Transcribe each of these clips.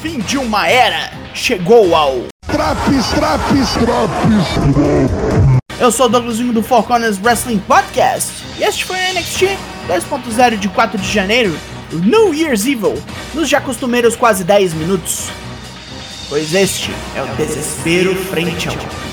fim de uma era chegou ao Traps, traps, traps. Eu sou o Douglasinho do Four Corners Wrestling Podcast e este foi o NXT 2.0 de 4 de janeiro, o New Year's Evil, nos já costumeiros quase 10 minutos. Pois este é o desespero frente ao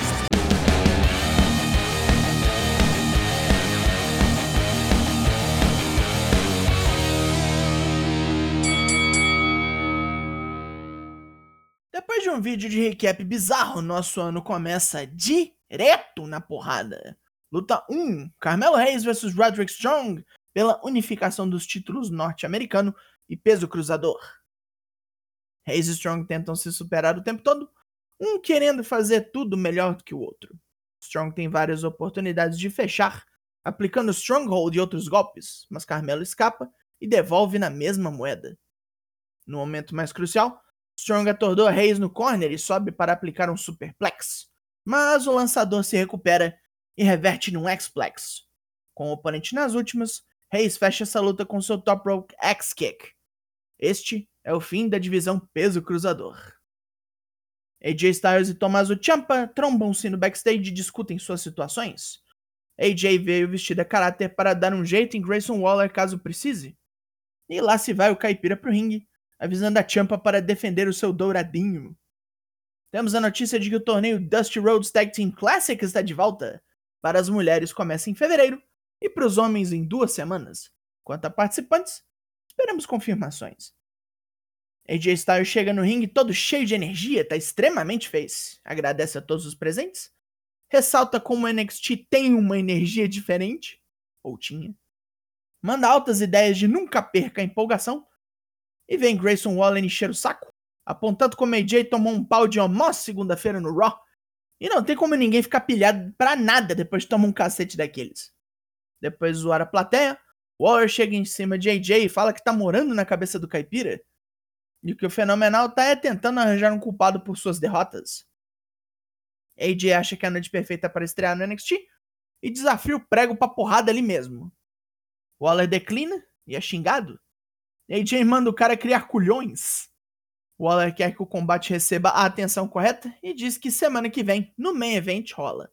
de um vídeo de recap bizarro, nosso ano começa direto na porrada. Luta 1: Carmelo Reis vs Roderick Strong pela unificação dos títulos norte-americano e peso cruzador. Reis e Strong tentam se superar o tempo todo, um querendo fazer tudo melhor do que o outro. Strong tem várias oportunidades de fechar, aplicando Stronghold e outros golpes, mas Carmelo escapa e devolve na mesma moeda. No momento mais crucial, Strong atordou Reis no corner e sobe para aplicar um superplex, mas o lançador se recupera e reverte num X-Plex. Com o oponente nas últimas, Reis fecha essa luta com seu top rope X-Kick. Este é o fim da divisão peso cruzador. AJ Styles e Tommaso Ciampa trombam-se no backstage e discutem suas situações. AJ veio vestida a caráter para dar um jeito em Grayson Waller caso precise. E lá se vai o caipira pro ringue, avisando a Champa para defender o seu douradinho. Temos a notícia de que o torneio Dusty Rhodes Tag Team Classic está de volta. Para as mulheres começa em fevereiro e para os homens em duas semanas. Quanto a participantes, esperamos confirmações. AJ Styles chega no ringue todo cheio de energia, tá extremamente face. Agradece a todos os presentes. Ressalta como o NXT tem uma energia diferente, ou tinha. Manda altas ideias de nunca perca a empolgação e vem Grayson Waller encher o saco, apontando como AJ tomou um pau de almoço segunda-feira no Raw. E não tem como ninguém ficar pilhado pra nada depois de tomar um cacete daqueles. Depois de zoar a plateia, Waller chega em cima de AJ e fala que tá morando na cabeça do caipira. E que o fenomenal tá é tentando arranjar um culpado por suas derrotas. AJ acha que é a noite perfeita para estrear no NXT e desafia o prego pra porrada ali mesmo. Waller declina e é xingado. AJ manda o cara criar culhões. Waller quer que o combate receba a atenção correta e diz que semana que vem, no main event, rola.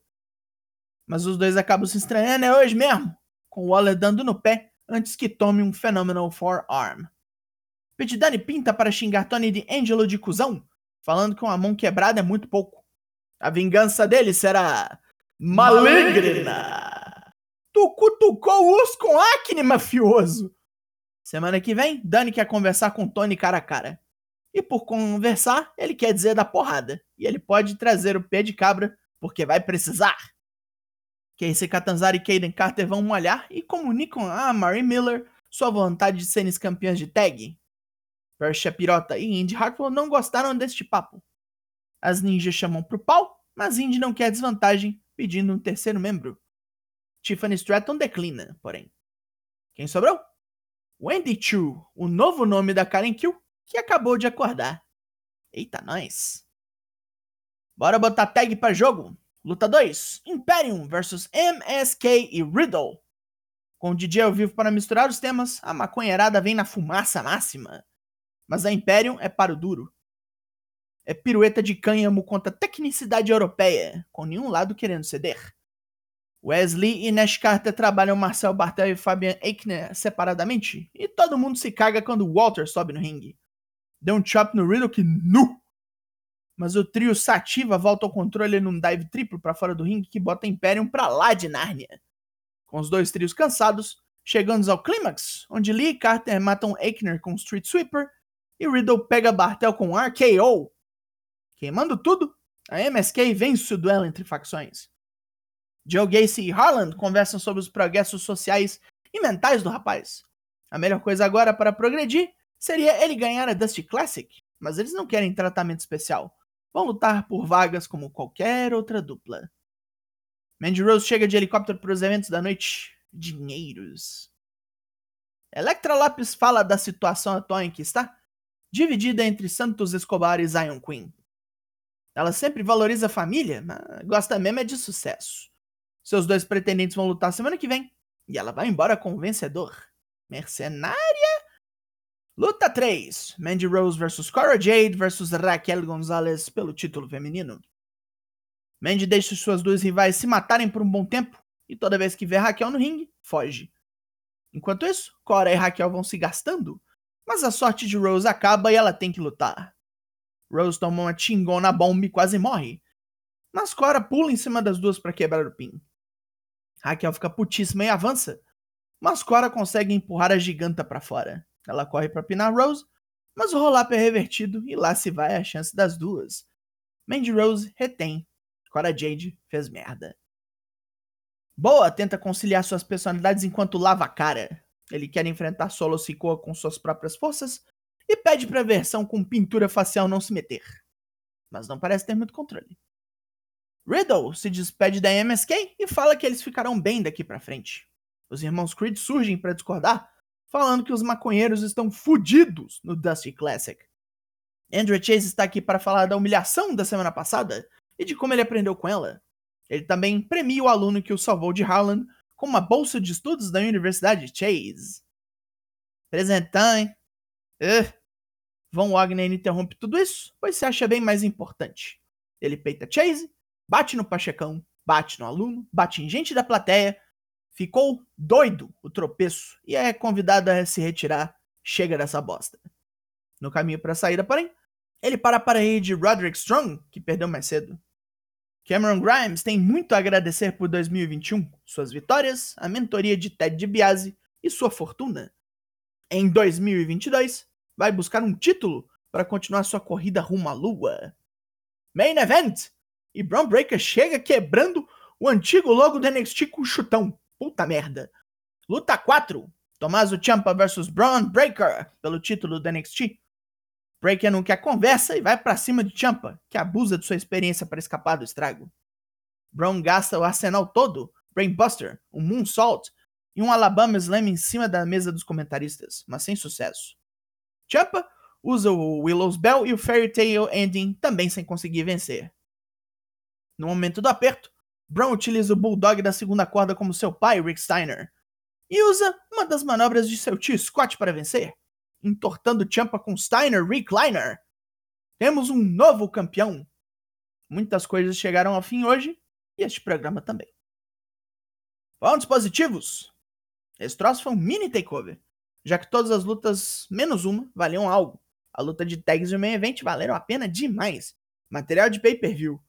Mas os dois acabam se estranhando, é hoje mesmo, com Waller dando no pé antes que tome um Phenomenal Forearm. Pete Dunne pinta para xingar Tony de Angelo de cuzão, falando que uma mão quebrada é muito pouco. A vingança dele será maligna. Tu cutucou o urso com acne, mafioso. Semana que vem, Dani quer conversar com Tony cara a cara. E por conversar, ele quer dizer da porrada. E ele pode trazer o pé de cabra, porque vai precisar. Casey Catanzaro e Caden Carter vão molhar e comunicam a Mary Miller sua vontade de serem campeãs de tag. Persia Pirota e Indy Hartwell não gostaram deste papo. As ninjas chamam pro pau, mas Indy não quer desvantagem, pedindo um terceiro membro. Tiffany Stratton declina, porém. Quem sobrou? Wendy Chu, o novo nome da Karen Kill, que acabou de acordar. Eita, nós. Bora botar tag para jogo. Luta 2: Imperium vs MSK e Riddle. Com o DJ ao vivo para misturar os temas, a maconheirada vem na fumaça máxima. Mas a Imperium é para o duro. É pirueta de cânhamo contra tecnicidade europeia, com nenhum lado querendo ceder. Wesley e Nash Carter trabalham Marcel Bartel e Fabian Eichner separadamente, e todo mundo se caga quando Walter sobe no ringue. Deu um chop no Riddle que nu! Mas o trio Sativa volta ao controle num dive triplo para fora do ringue que bota Imperium pra lá de Nárnia. Com os dois trios cansados, chegamos ao clímax, onde Lee e Carter matam Eichner com Street Sweeper e Riddle pega Bartel com RKO. Queimando tudo, a MSK vence o duelo entre facções. Joe Gacy e Harland conversam sobre os progressos sociais e mentais do rapaz. A melhor coisa agora para progredir seria ele ganhar a Dusty Classic, mas eles não querem tratamento especial. Vão lutar por vagas como qualquer outra dupla. Mandy Rose chega de helicóptero para os eventos da noite. Dinheiros. Electra Lopes fala da situação atual em que está, dividida entre Santos Escobar e Zion Queen. Ela sempre valoriza a família, mas gosta mesmo é de sucesso. Seus dois pretendentes vão lutar semana que vem. E ela vai embora com o vencedor. Mercenária? Luta 3: Mandy Rose vs Cora Jade vs Raquel Gonzalez pelo título feminino. Mandy deixa suas duas rivais se matarem por um bom tempo e toda vez que vê Raquel no ringue, foge. Enquanto isso, Cora e Raquel vão se gastando, mas a sorte de Rose acaba e ela tem que lutar. Rose toma uma tingona bomba e quase morre, mas Cora pula em cima das duas para quebrar o pin. Raquel fica putíssima e avança, mas Cora consegue empurrar a giganta para fora. Ela corre para pinar Rose, mas o roll-up é revertido e lá se vai a chance das duas. Mandy Rose retém. Cora Jade fez merda. Boa tenta conciliar suas personalidades enquanto lava a cara. Ele quer enfrentar Solo Sikoa com suas próprias forças e pede pra versão com pintura facial não se meter. Mas não parece ter muito controle. Riddle se despede da MSK e fala que eles ficarão bem daqui para frente. Os irmãos Creed surgem para discordar, falando que os maconheiros estão fudidos no Dusty Classic. Andrew Chase está aqui para falar da humilhação da semana passada e de como ele aprendeu com ela. Ele também premia o aluno que o salvou de Harlan com uma bolsa de estudos da Universidade Chase. Presentão, hein? Uh. Von Wagner interrompe tudo isso, pois se acha bem mais importante. Ele peita Chase, bate no Pachecão, bate no aluno, bate em gente da plateia Ficou doido o tropeço e é convidado a se retirar. Chega dessa bosta. No caminho para a saída, porém, ele para para ir de Roderick Strong, que perdeu mais cedo. Cameron Grimes tem muito a agradecer por 2021, suas vitórias, a mentoria de Ted DiBiase e sua fortuna. Em 2022, vai buscar um título para continuar sua corrida rumo à lua. Main Event! E Braun Breaker chega quebrando o antigo logo do NXT com chutão. Puta merda. Luta 4. Tommaso Ciampa vs Braun Breaker pelo título do NXT. Breaker não quer conversa e vai para cima de Ciampa, que abusa de sua experiência para escapar do estrago. Braun gasta o arsenal todo, Brainbuster, um Moonsault e um Alabama Slam em cima da mesa dos comentaristas, mas sem sucesso. Ciampa usa o Willow's Bell e o Fairy Tale Ending também sem conseguir vencer. No momento do aperto, Brown utiliza o Bulldog da segunda corda como seu pai, Rick Steiner, e usa uma das manobras de seu tio Scott para vencer, entortando Champa com Steiner Recliner. Temos um novo campeão. Muitas coisas chegaram ao fim hoje e este programa também. Pontos positivos. Esse troço foi um mini takeover, já que todas as lutas, menos uma, valiam algo. A luta de tags e o main event valeram a pena demais. Material de pay-per-view,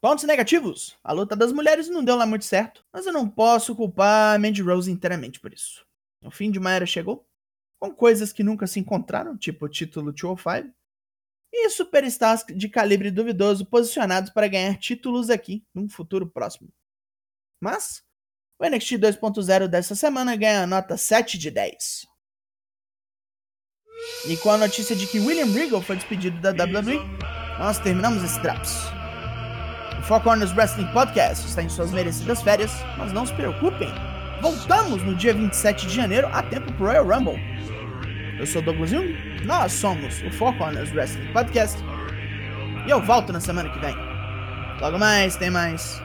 Pontos negativos. A luta das mulheres não deu lá muito certo, mas eu não posso culpar a Mandy Rose inteiramente por isso. O fim de uma era chegou, com coisas que nunca se encontraram, tipo o título 205, e superstars de calibre duvidoso posicionados para ganhar títulos aqui num futuro próximo. Mas, o NXT 2.0 dessa semana ganha a nota 7 de 10. E com a notícia de que William Regal foi despedido da WWE, nós terminamos esse Drops. O Four Corners Wrestling Podcast está em suas merecidas férias, mas não se preocupem, voltamos no dia 27 de janeiro a tempo pro Royal Rumble. Eu sou Douglas Jung, nós somos o Four Corners Wrestling Podcast e eu volto na semana que vem. Logo mais, tem mais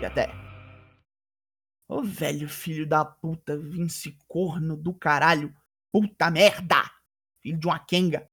e até. Ô velho filho da puta, Vince corno do caralho, puta merda, filho de uma Kenga.